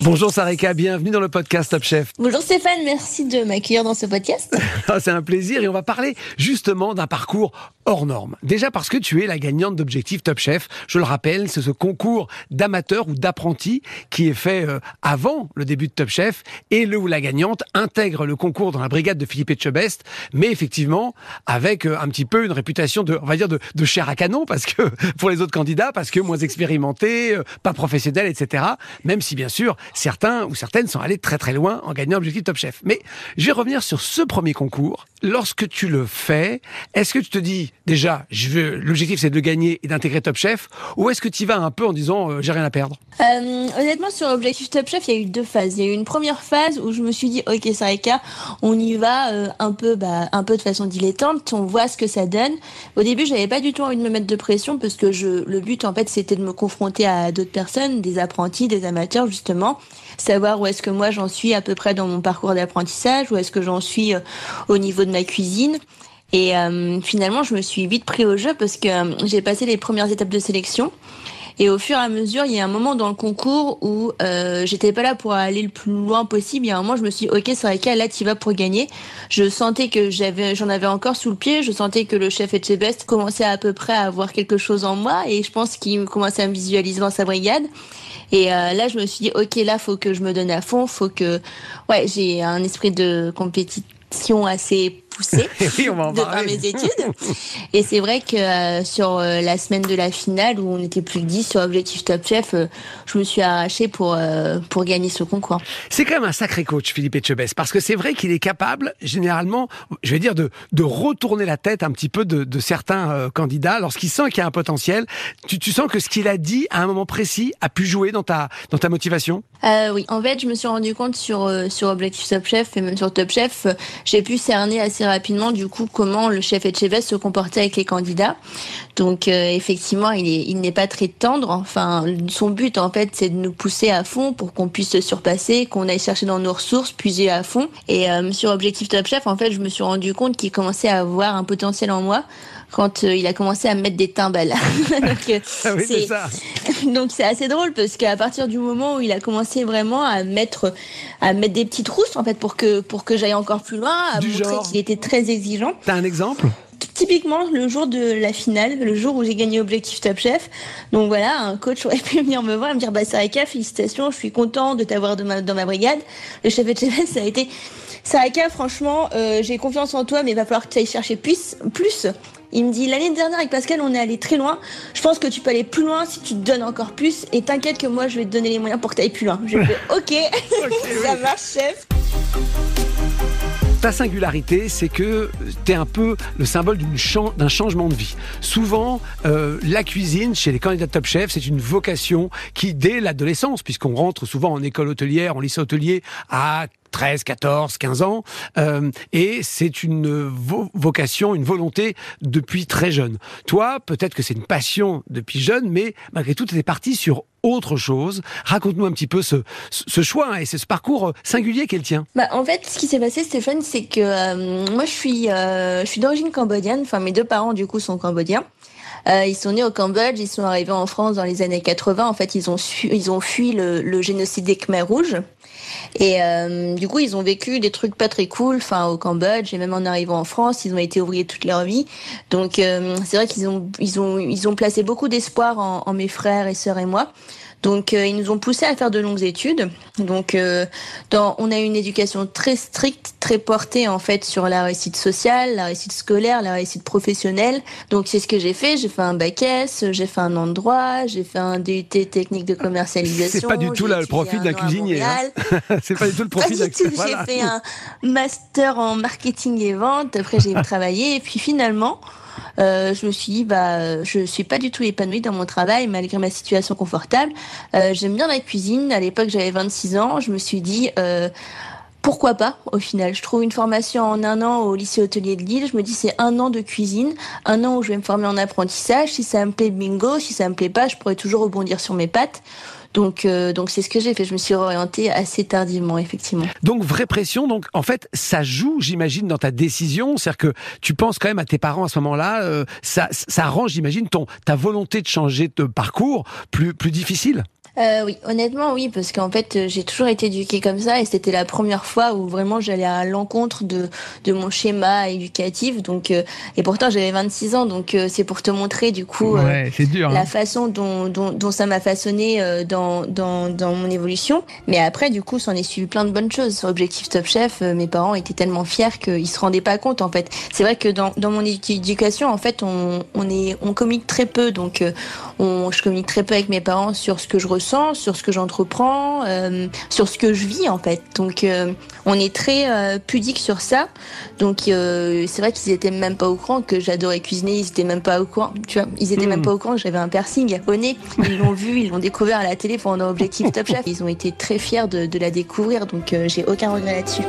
Bonjour Sarika, bienvenue dans le podcast Top Chef. Bonjour Stéphane, merci de m'accueillir dans ce podcast. Ah, c'est un plaisir et on va parler justement d'un parcours hors norme. Déjà parce que tu es la gagnante d'Objectif Top Chef. Je le rappelle, c'est ce concours d'amateurs ou d'apprentis qui est fait euh, avant le début de Top Chef et le où la gagnante intègre le concours dans la brigade de Philippe Etchebest, mais effectivement avec euh, un petit peu une réputation de, on va dire, de, de chair à canon parce que pour les autres candidats, parce que moins expérimentés, euh, pas professionnels, etc. Même si bien sûr certains ou certaines sont allés très très loin en gagnant Objectif Top Chef. Mais je vais revenir sur ce premier concours. Lorsque tu le fais, est-ce que tu te dis déjà, je veux, l'objectif c'est de gagner et d'intégrer Top Chef, ou est-ce que tu vas un peu en disant euh, j'ai rien à perdre? Euh, honnêtement, sur l'objectif Top Chef, il y a eu deux phases. Il y a eu une première phase où je me suis dit, ok, Sarika, on y va euh, un peu, bah, un peu de façon dilettante. On voit ce que ça donne. Au début, j'avais pas du tout envie de me mettre de pression parce que je, le but, en fait, c'était de me confronter à d'autres personnes, des apprentis, des amateurs, justement, savoir où est-ce que moi j'en suis à peu près dans mon parcours d'apprentissage, où est-ce que j'en suis euh, au niveau de ma cuisine. Et euh, finalement, je me suis vite pris au jeu parce que euh, j'ai passé les premières étapes de sélection. Et au fur et à mesure, il y a un moment dans le concours où euh, j'étais pas là pour aller le plus loin possible. Il y a un moment, je me suis dit, ok, qu'à là, tu vas pour gagner. Je sentais que j'avais, j'en avais encore sous le pied. Je sentais que le chef Etchebest commençait à peu près à avoir quelque chose en moi. Et je pense qu'il commençait à me visualiser dans sa brigade. Et euh, là, je me suis dit, ok, là, faut que je me donne à fond. Faut que, ouais, j'ai un esprit de compétition assez poussé Oui, on va en de par parler. mes études. Et c'est vrai que euh, sur euh, la semaine de la finale où on était plus que 10 sur Objectif Top Chef, euh, je me suis arrachée pour, pour gagner ce concours. C'est quand même un sacré coach, Philippe Etchebest, parce que c'est vrai qu'il est capable, généralement, je vais dire, de, de retourner la tête un petit peu de, de certains candidats lorsqu'il sent qu'il y a un potentiel. Tu, tu sens que ce qu'il a dit à un moment précis a pu jouer dans ta, dans ta motivation? Oui, en fait, je me suis rendu compte sur sur Objectif Top Chef et même sur Top Chef, j'ai pu cerner assez rapidement du coup comment le chef Etchebest se comportait avec les candidats. Donc euh, effectivement, il il n'est pas très tendre. Enfin, son but en fait, c'est de nous pousser à fond pour qu'on puisse se surpasser, qu'on aille chercher dans nos ressources, puiser à fond. Et euh, sur Objectif Top Chef, en fait, je me suis rendu compte qu'il commençait à avoir un potentiel en moi quand euh, il a commencé à me mettre des timbales. Donc, euh, Ah oui, c'est c'est- ça. donc c'est assez drôle parce qu'à partir du moment où il a commencé vraiment à mettre à mettre des petites rousses en fait pour que pour que j'aille encore plus loin, à Du montrer qu'il était très exigeant. T'as un exemple? Typiquement le jour de la finale, le jour où j'ai gagné Objectif Top Chef. Donc voilà, un coach aurait pu venir me voir et me dire bah Sarika, félicitations, je suis content de t'avoir de ma- dans ma brigade. Le chef de chef ça a été Sarika, franchement, euh, j'ai confiance en toi, mais il va falloir que tu ailles chercher plus. plus. Il me dit l'année dernière avec Pascal, on est allé très loin. Je pense que tu peux aller plus loin si tu te donnes encore plus. Et t'inquiète que moi, je vais te donner les moyens pour que tu ailles plus loin. Je fais OK, ça marche, chef. Ta singularité, c'est que tu es un peu le symbole d'un changement de vie. Souvent, euh, la cuisine, chez les candidats de Top Chef, c'est une vocation qui, dès l'adolescence, puisqu'on rentre souvent en école hôtelière, en lycée hôtelier, à 13, 14, 15 ans, euh, et c'est une vo- vocation, une volonté depuis très jeune. Toi, peut-être que c'est une passion depuis jeune, mais malgré tout, tu es parti sur autre chose. Raconte-nous un petit peu ce, ce choix hein, et ce parcours singulier qu'est le tien. Bah, en fait, ce qui s'est passé, Stéphane, c'est que euh, moi, je suis, euh, je suis d'origine cambodgienne. Enfin, mes deux parents, du coup, sont cambodgiens. Euh, ils sont nés au Cambodge, ils sont arrivés en France dans les années 80. En fait, ils ont, su- ils ont fui le, le génocide des Khmers rouges. Et euh, du coup, ils ont vécu des trucs pas très cool, enfin au Cambodge et même en arrivant en France, ils ont été ouvriers toute leur vie. Donc euh, c'est vrai qu'ils ont, ils ont, ils ont placé beaucoup d'espoir en, en mes frères et sœurs et moi. Donc euh, ils nous ont poussés à faire de longues études. Donc euh, dans, on a eu une éducation très stricte, très portée en fait sur la réussite sociale, la réussite scolaire, la réussite professionnelle. Donc c'est ce que j'ai fait. J'ai fait un bac S, j'ai fait un an de droit, j'ai fait un DUT technique de commercialisation. C'est pas du tout là, le profil un d'un cuisinier. hein. C'est pas du tout le profil d'un du tout. voilà. J'ai fait un master en marketing et vente. Après, j'ai travaillé. Et puis finalement, euh, je me suis dit, bah, je suis pas du tout épanouie dans mon travail malgré ma situation confortable. Euh, J'aime bien la cuisine. À l'époque, j'avais 26 ans. Je me suis dit, euh, pourquoi pas au final Je trouve une formation en un an au lycée hôtelier de Lille. Je me dis c'est un an de cuisine, un an où je vais me former en apprentissage. Si ça me plaît, bingo. Si ça me plaît pas, je pourrais toujours rebondir sur mes pattes. Donc, euh, donc c'est ce que j'ai fait. Je me suis orientée assez tardivement, effectivement. Donc vraie pression. Donc en fait, ça joue, j'imagine, dans ta décision. C'est-à-dire que tu penses quand même à tes parents à ce moment-là. Euh, ça, ça rend, j'imagine, ton ta volonté de changer de parcours plus plus difficile. Euh, oui, honnêtement, oui, parce qu'en fait, euh, j'ai toujours été éduquée comme ça et c'était la première fois où vraiment j'allais à l'encontre de, de mon schéma éducatif. Donc, euh, et pourtant, j'avais 26 ans, donc euh, c'est pour te montrer du coup dur, la hein. façon dont, dont, dont ça m'a façonné dans, dans, dans mon évolution. Mais après, du coup, s'en est suivi plein de bonnes choses. Sur Objectif Top Chef, mes parents étaient tellement fiers qu'ils se rendaient pas compte, en fait. C'est vrai que dans, dans mon éducation, en fait, on, on, est, on communique très peu, donc on, je communique très peu avec mes parents sur ce que je ressens sur ce que j'entreprends, euh, sur ce que je vis en fait. Donc euh, on est très euh, pudique sur ça. Donc c'est vrai qu'ils étaient même pas au courant que j'adorais cuisiner. Ils étaient même pas au courant. Tu vois, ils étaient même Hmm. pas au courant que j'avais un piercing au nez. Ils l'ont vu, ils l'ont découvert à la télé pendant Objectif Top Chef. Ils ont été très fiers de, de la découvrir. Donc j'ai aucun regret là-dessus.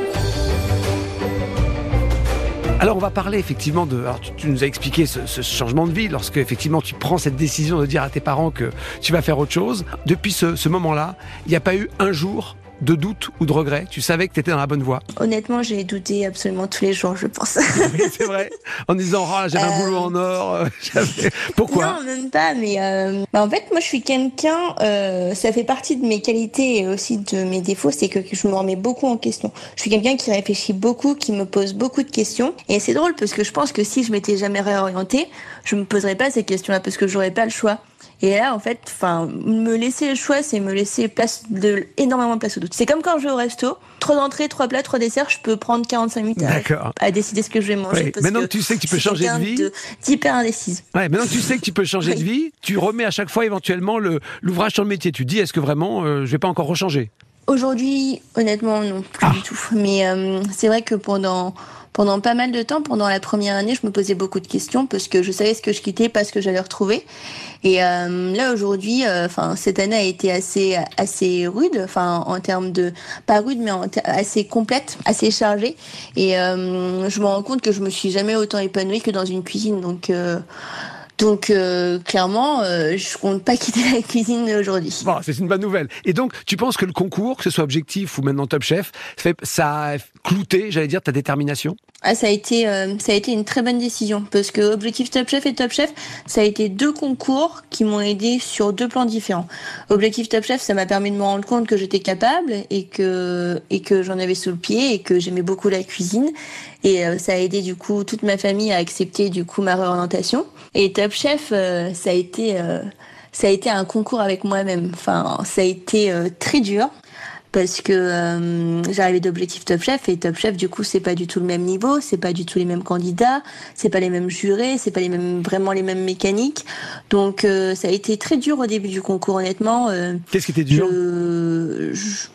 Alors on va parler effectivement de. Alors tu, nous as expliqué ce, changement de vie lorsque effectivement tu prends cette décision de dire à tes parents que tu vas faire autre chose. Depuis ce moment-là, il n'y a pas eu un jour de doute ou de regret Tu savais que tu étais dans la bonne voie Honnêtement, j'ai douté absolument tous les jours, je pense. Oui, c'est vrai. En disant, oh, j'avais un boulot en or. euh, Pourquoi? Non, même pas, mais euh, bah, en fait, moi, je suis quelqu'un, euh, ça fait partie de mes qualités et aussi de mes défauts, c'est que je me remets beaucoup en question. Je suis quelqu'un qui réfléchit beaucoup, qui me pose beaucoup de questions. Et c'est drôle parce que je pense que si je m'étais jamais réorientée, je me poserais pas ces questions-là parce que j'aurais pas le choix. Et là, en fait, enfin, me laisser le choix, c'est me laisser place de énormément de place au doute. C'est comme quand je vais au resto, trois entrées, trois plats, trois desserts, je peux prendre 45 minutes à, décider ce que je vais manger. Parce maintenant que que tu sais que tu peux changer de vie. d'hyper indécise. Ouais, maintenant que tu sais que tu peux changer de vie, tu remets à chaque fois éventuellement le- l'ouvrage sur le métier. Tu dis, est-ce que vraiment euh, je vais pas encore rechanger? Aujourd'hui, honnêtement, non, plus Ah. du tout. Mais euh, c'est vrai que pendant pendant pas mal de temps, pendant la première année, je me posais beaucoup de questions parce que je savais ce que je quittais, pas ce que j'allais retrouver. Et euh, là aujourd'hui, euh, enfin cette année a été assez assez rude, enfin en termes de pas rude, mais en assez complète, assez chargée. Et euh, je me rends compte que je me suis jamais autant épanouie que dans une cuisine. Donc euh, donc euh, clairement, euh, je compte pas quitter la cuisine aujourd'hui. Bon, c'est une bonne nouvelle. Et donc, tu penses que le concours, que ce soit objectif ou maintenant Top Chef, ça a clouté, j'allais dire, ta détermination? Ah, ça a été, euh, ça a été une très bonne décision parce que Objectif Top Chef et Top Chef, ça a été deux concours qui m'ont aidé sur deux plans différents. Objectif Top Chef, ça m'a permis de me rendre compte que j'étais capable et que et que j'en avais sous le pied et que j'aimais beaucoup la cuisine et euh, ça a aidé du coup toute ma famille à accepter du coup ma réorientation. Et Top Chef, euh, ça a été euh, ça a été un concours avec moi-même. Enfin, ça a été très dur parce que euh, j'arrivais d'objectif Top Chef et Top Chef du coup c'est pas du tout le même niveau, c'est pas du tout les mêmes candidats, c'est pas les mêmes jurés, c'est pas les mêmes vraiment les mêmes mécaniques. Donc euh, ça a été très dur au début du concours honnêtement. euh, Qu'est-ce qui était dur? je- je-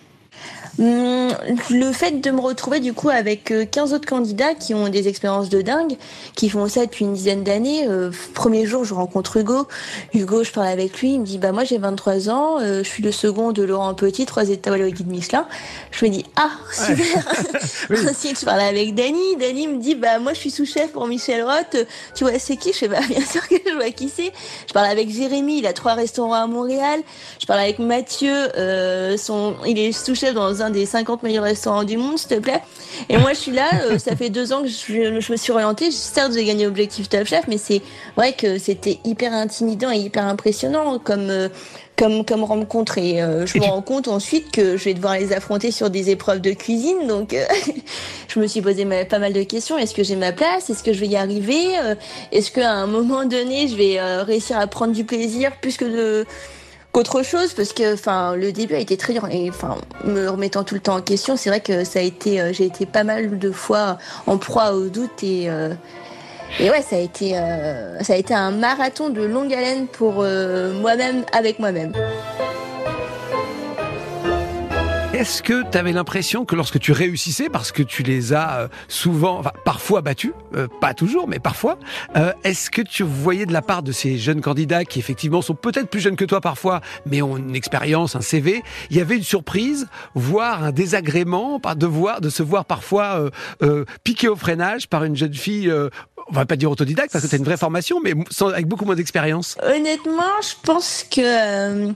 Le fait de me retrouver du coup avec euh, 15 autres candidats qui ont des expériences de dingue, qui font ça depuis une dizaine d'années. Euh, premier jour, je rencontre Hugo. Hugo, je parle avec lui, il me dit bah moi j'ai 23 ans, euh, je suis le second de Laurent Petit, trois étoiles au guide Michelin. Je me dis ah super. Oui. Ensuite, je parle avec Dany. Dany me dit bah moi je suis sous-chef pour Michel Roth. Euh, Tu vois c'est qui? Je fais bah bien sûr que je vois qui c'est. Je parle avec Jérémy, il a trois restaurants à Montréal. Je parle avec Mathieu, euh, son, il est sous-chef dans un des 50 meilleurs restaurants du monde, s'il te plaît. Et moi, je suis là, euh, ça fait deux ans que je, je me suis orientée. Certes, j'ai gagné Objectif Top Chef, mais c'est vrai que c'était hyper intimidant et hyper impressionnant comme, euh, comme, comme rencontre. Et euh, je Et me tu- rends compte ensuite que je vais devoir les affronter sur des épreuves de cuisine. Donc, je me suis posé ma- pas mal de questions. Est-ce que j'ai ma place? Est-ce que je vais y arriver? Est-ce qu'à un moment donné, je vais réussir à prendre du plaisir plus que de qu'autre chose parce que enfin le début a été très dur. Et enfin me remettant tout le temps en question c'est vrai que ça a été euh, j'ai été pas mal de fois en proie au doute et euh, et ouais ça a été euh, ça a été un marathon de longue haleine pour euh, moi-même avec moi-même Est-ce que tu avais l'impression que lorsque tu réussissais, parce que tu les as euh, souvent, parfois battus, euh, pas toujours, mais parfois, euh, est-ce que tu voyais de la part de ces jeunes candidats qui effectivement sont peut-être plus jeunes que toi parfois, mais ont une expérience, un CV, il y avait une surprise, voire un désagrément, de voir, de se voir parfois piqué au freinage par une jeune fille on va pas dire autodidacte parce que as une vraie formation, mais avec beaucoup moins d'expérience? Honnêtement, je pense que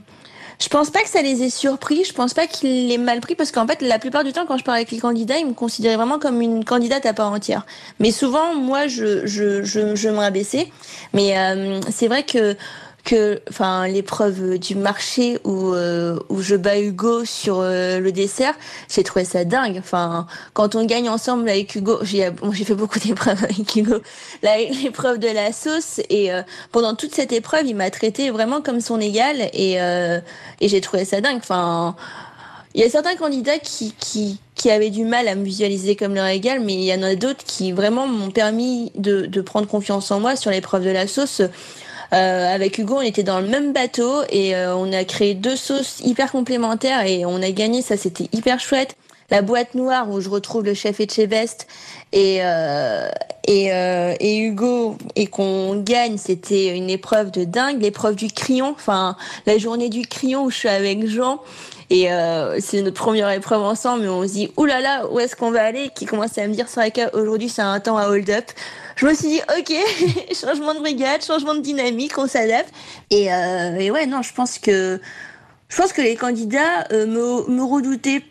je pense pas que ça les ait surpris. Je pense pas qu'ils l'aient mal pris parce qu'en fait, la plupart du temps, quand je parle avec les candidats, ils me considéraient vraiment comme une candidate à part entière. Mais souvent, moi, je, je, je, je me rabaissais. Mais euh, c'est vrai que que, enfin, l'épreuve du marché où euh, où je bats Hugo sur euh, le dessert, j'ai trouvé ça dingue. Enfin, quand on gagne ensemble avec Hugo, j'ai j'ai fait beaucoup d'épreuves avec Hugo, l'épreuve de la sauce et euh, pendant toute cette épreuve, il m'a traité vraiment comme son égal et et j'ai trouvé ça dingue. Enfin. Il y a certains candidats qui, qui, qui avaient du mal à me visualiser comme leur égal, mais il y en a d'autres qui vraiment m'ont permis de, de prendre confiance en moi sur l'épreuve de la sauce. Euh, avec Hugo, on était dans le même bateau et euh, on a créé deux sauces hyper complémentaires et on a gagné. Ça, c'était hyper chouette. La boîte noire où je retrouve le chef Etchebest et euh, et, euh, et Hugo et qu'on gagne, c'était une épreuve de dingue. L'épreuve du crayon, enfin la journée du crayon où je suis avec Jean. Et euh, c'est notre première épreuve ensemble, mais on se dit, oulala, là là, où est-ce qu'on va aller? Qui commence à me dire, Saraka, aujourd'hui c'est un temps à hold up je me suis dit, ok, changement de brigade, changement de dynamique, on s'adapte. Et, euh, et ouais, non, je pense que je pense que les candidats euh, me, me redoutaient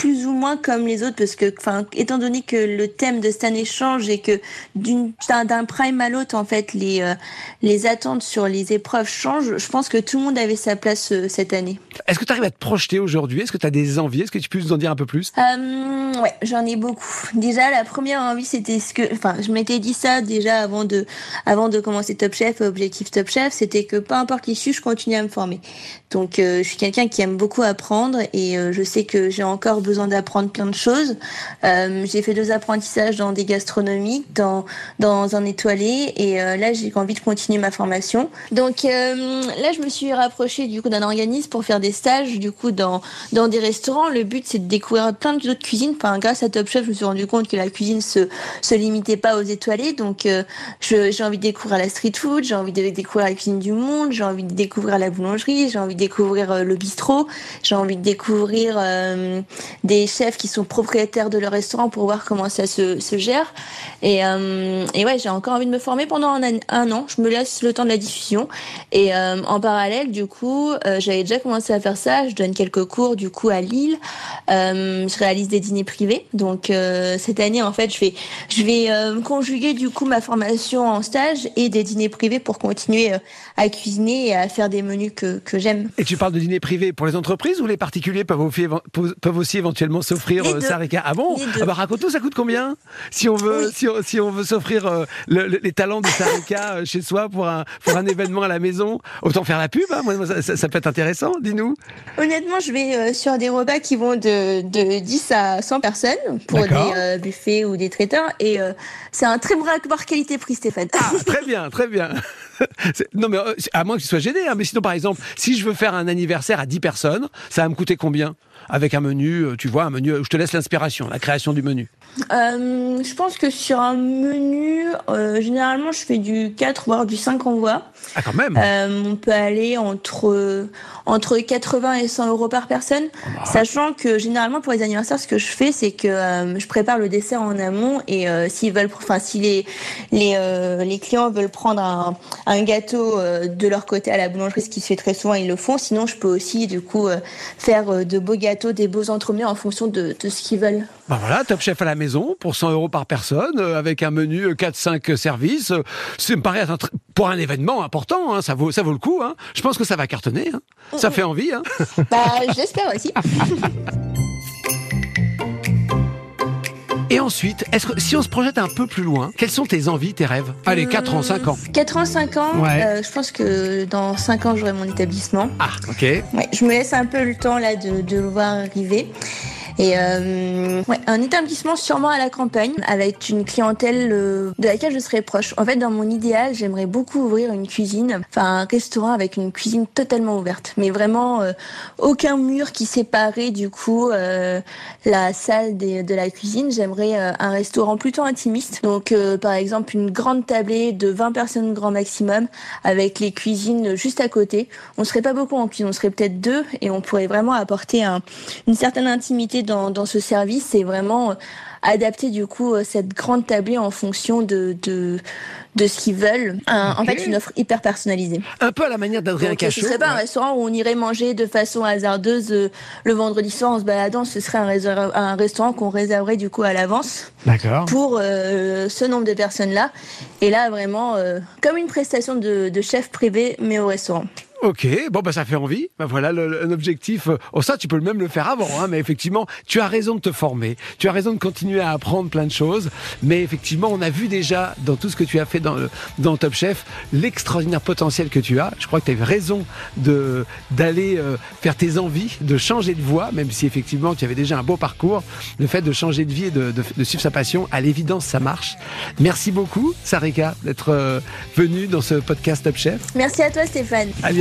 plus ou moins comme les autres parce que, enfin, étant donné que le thème de cette année change et que d'un prime à l'autre, en fait, les euh, les attentes sur les épreuves changent, je pense que tout le monde avait sa place euh, cette année. Est-ce que tu arrives à te projeter aujourd'hui? Est-ce que tu as des envies? Est-ce que tu peux nous en dire un peu plus? Euh, Ouais, j'en ai beaucoup. Déjà, la première envie, c'était ce que, enfin, je m'étais dit ça déjà avant de avant de commencer Top Chef, objectif Top Chef, c'était que peu importe l'issue, je continue à me former. Donc, je suis quelqu'un qui aime beaucoup apprendre et je sais que j'ai encore besoin besoin d'apprendre plein de choses. Euh, j'ai fait deux apprentissages dans des gastronomies, dans dans un étoilé, et euh, là j'ai envie de continuer ma formation. Donc euh, là je me suis rapprochée du coup d'un organisme pour faire des stages du coup dans dans des restaurants. Le but c'est de découvrir plein d'autres cuisines. Enfin grâce à Top Chef, je me suis rendu compte que la cuisine se se limitait pas aux étoilés. Donc j'ai envie de découvrir la street food, j'ai envie de découvrir la cuisine du monde, j'ai envie de découvrir la boulangerie, j'ai envie de découvrir le bistrot, j'ai envie de découvrir des chefs qui sont propriétaires de leur restaurant pour voir comment ça se, se gère. Et, euh, et ouais, j'ai encore envie de me former pendant un, un, an. Je me laisse le temps de la diffusion. Et euh, en parallèle, du coup, euh, j'avais déjà commencé à faire ça. Je donne quelques cours du coup à Lille. Je réalise des dîners privés. Donc cette année, en fait, je vais je vais conjuguer du coup ma formation en stage et des dîners privés pour continuer à cuisiner et à faire des menus que, que j'aime. Et tu parles de dîners privés pour les entreprises ou les particuliers peuvent aussi éventuellement s'offrir euh, Sarika Ah bon ah bah, Raconte-nous, ça coûte combien Si on veut, si, on, si on veut s'offrir euh, les talents de Sarika euh, chez soi pour un, pour un événement à la maison, autant faire la pub. Hein Moi, ça, ça, peut être intéressant. Dis-nous. Honnêtement, je vais sur des repas qui vont de, de 10 à 100 personnes pour des buffets ou des traiteurs. Et c'est un très bon rapport qualité-prix, Stéphane. Ah, très bien, très bien. non, mais euh, à moins que tu sois gêné. Hein, mais sinon, par exemple, si je veux faire un anniversaire à 10 personnes, ça va me coûter combien? Avec un menu, euh, tu vois, un menu. Je te laisse l'inspiration, la création du menu. Euh, je pense que sur un menu, généralement, je fais du 4 voire du 5 envois. Ah, quand même On peut aller entre, entre 80 et 100 euros par personne. Oh, bah. Sachant que généralement, pour les anniversaires, ce que je fais, c'est que je prépare le dessert en amont et s'ils veulent, enfin, si les, les, les clients veulent prendre un, un gâteau euh, de leur côté à la boulangerie, ce qui se fait très souvent, ils le font. Sinon, je peux aussi, du coup, euh, faire euh, de beaux gâteaux, des beaux entremets en fonction de, ce qu'ils veulent. Ben voilà, Top Chef à la maison pour 100 euros par personne, avec un menu 4-5 services. Ça me paraît pour un événement important, hein, ça, vaut, ça vaut le coup. Hein. Je pense que ça va cartonner. Hein. Ça fait envie. Bah, j'espère aussi. Et ensuite, est-ce que si on se projette un peu plus loin, quelles sont tes envies, tes rêves? Allez, 4 ans, 5 ans. 4 ans, 5 ans, euh, je pense que dans 5 ans, j'aurai mon établissement. Ah, ok. Ouais, je me laisse un peu le temps là de, de le voir arriver. Et euh, un établissement sûrement à la campagne, avec une clientèle euh, de laquelle je serais proche. En fait, dans mon idéal, j'aimerais beaucoup ouvrir une cuisine, enfin un restaurant avec une cuisine totalement ouverte, mais vraiment euh, aucun mur qui séparait du coup la salle de la cuisine. J'aimerais un restaurant plutôt intimiste, donc par exemple une grande tablée de 20 personnes grand maximum, avec les cuisines juste à côté. On serait pas beaucoup en cuisine, on serait peut-être deux, et on pourrait vraiment apporter un, une certaine intimité dans, dans ce service et vraiment euh, adapter du coup euh, cette grande tablée en fonction de de, de ce qu'ils veulent. Un- En fait, une offre hyper personnalisée. Un peu à la manière d'Adrien ce Cachot. serait pas un restaurant où on irait manger de façon hasardeuse euh, le vendredi soir en se baladant. Ce serait un, restaurant qu'on réserverait du coup à l'avance D'accord. pour euh, ce nombre de personnes-là. Et là, vraiment, euh, comme une prestation de, de chef privé, mais au restaurant. Ok, bon bah ça fait envie. Bah voilà le- le- un objectif. euh, Oh ça tu peux même le faire avant, hein, mais effectivement tu as raison de te former. Tu as raison de continuer à apprendre plein de choses. Mais effectivement on a vu déjà dans tout ce que tu as fait dans le- dans Top Chef l'extraordinaire potentiel que tu as. Je crois que tu as eu raison de d'aller euh, faire tes envies, de changer de voie, même si effectivement tu avais déjà un beau parcours. Le fait de changer de vie et de, de, de suivre sa passion, à l'évidence ça marche. Merci beaucoup Sarika d'être euh, venue dans ce podcast Top Chef. Merci à toi, Stéphane. À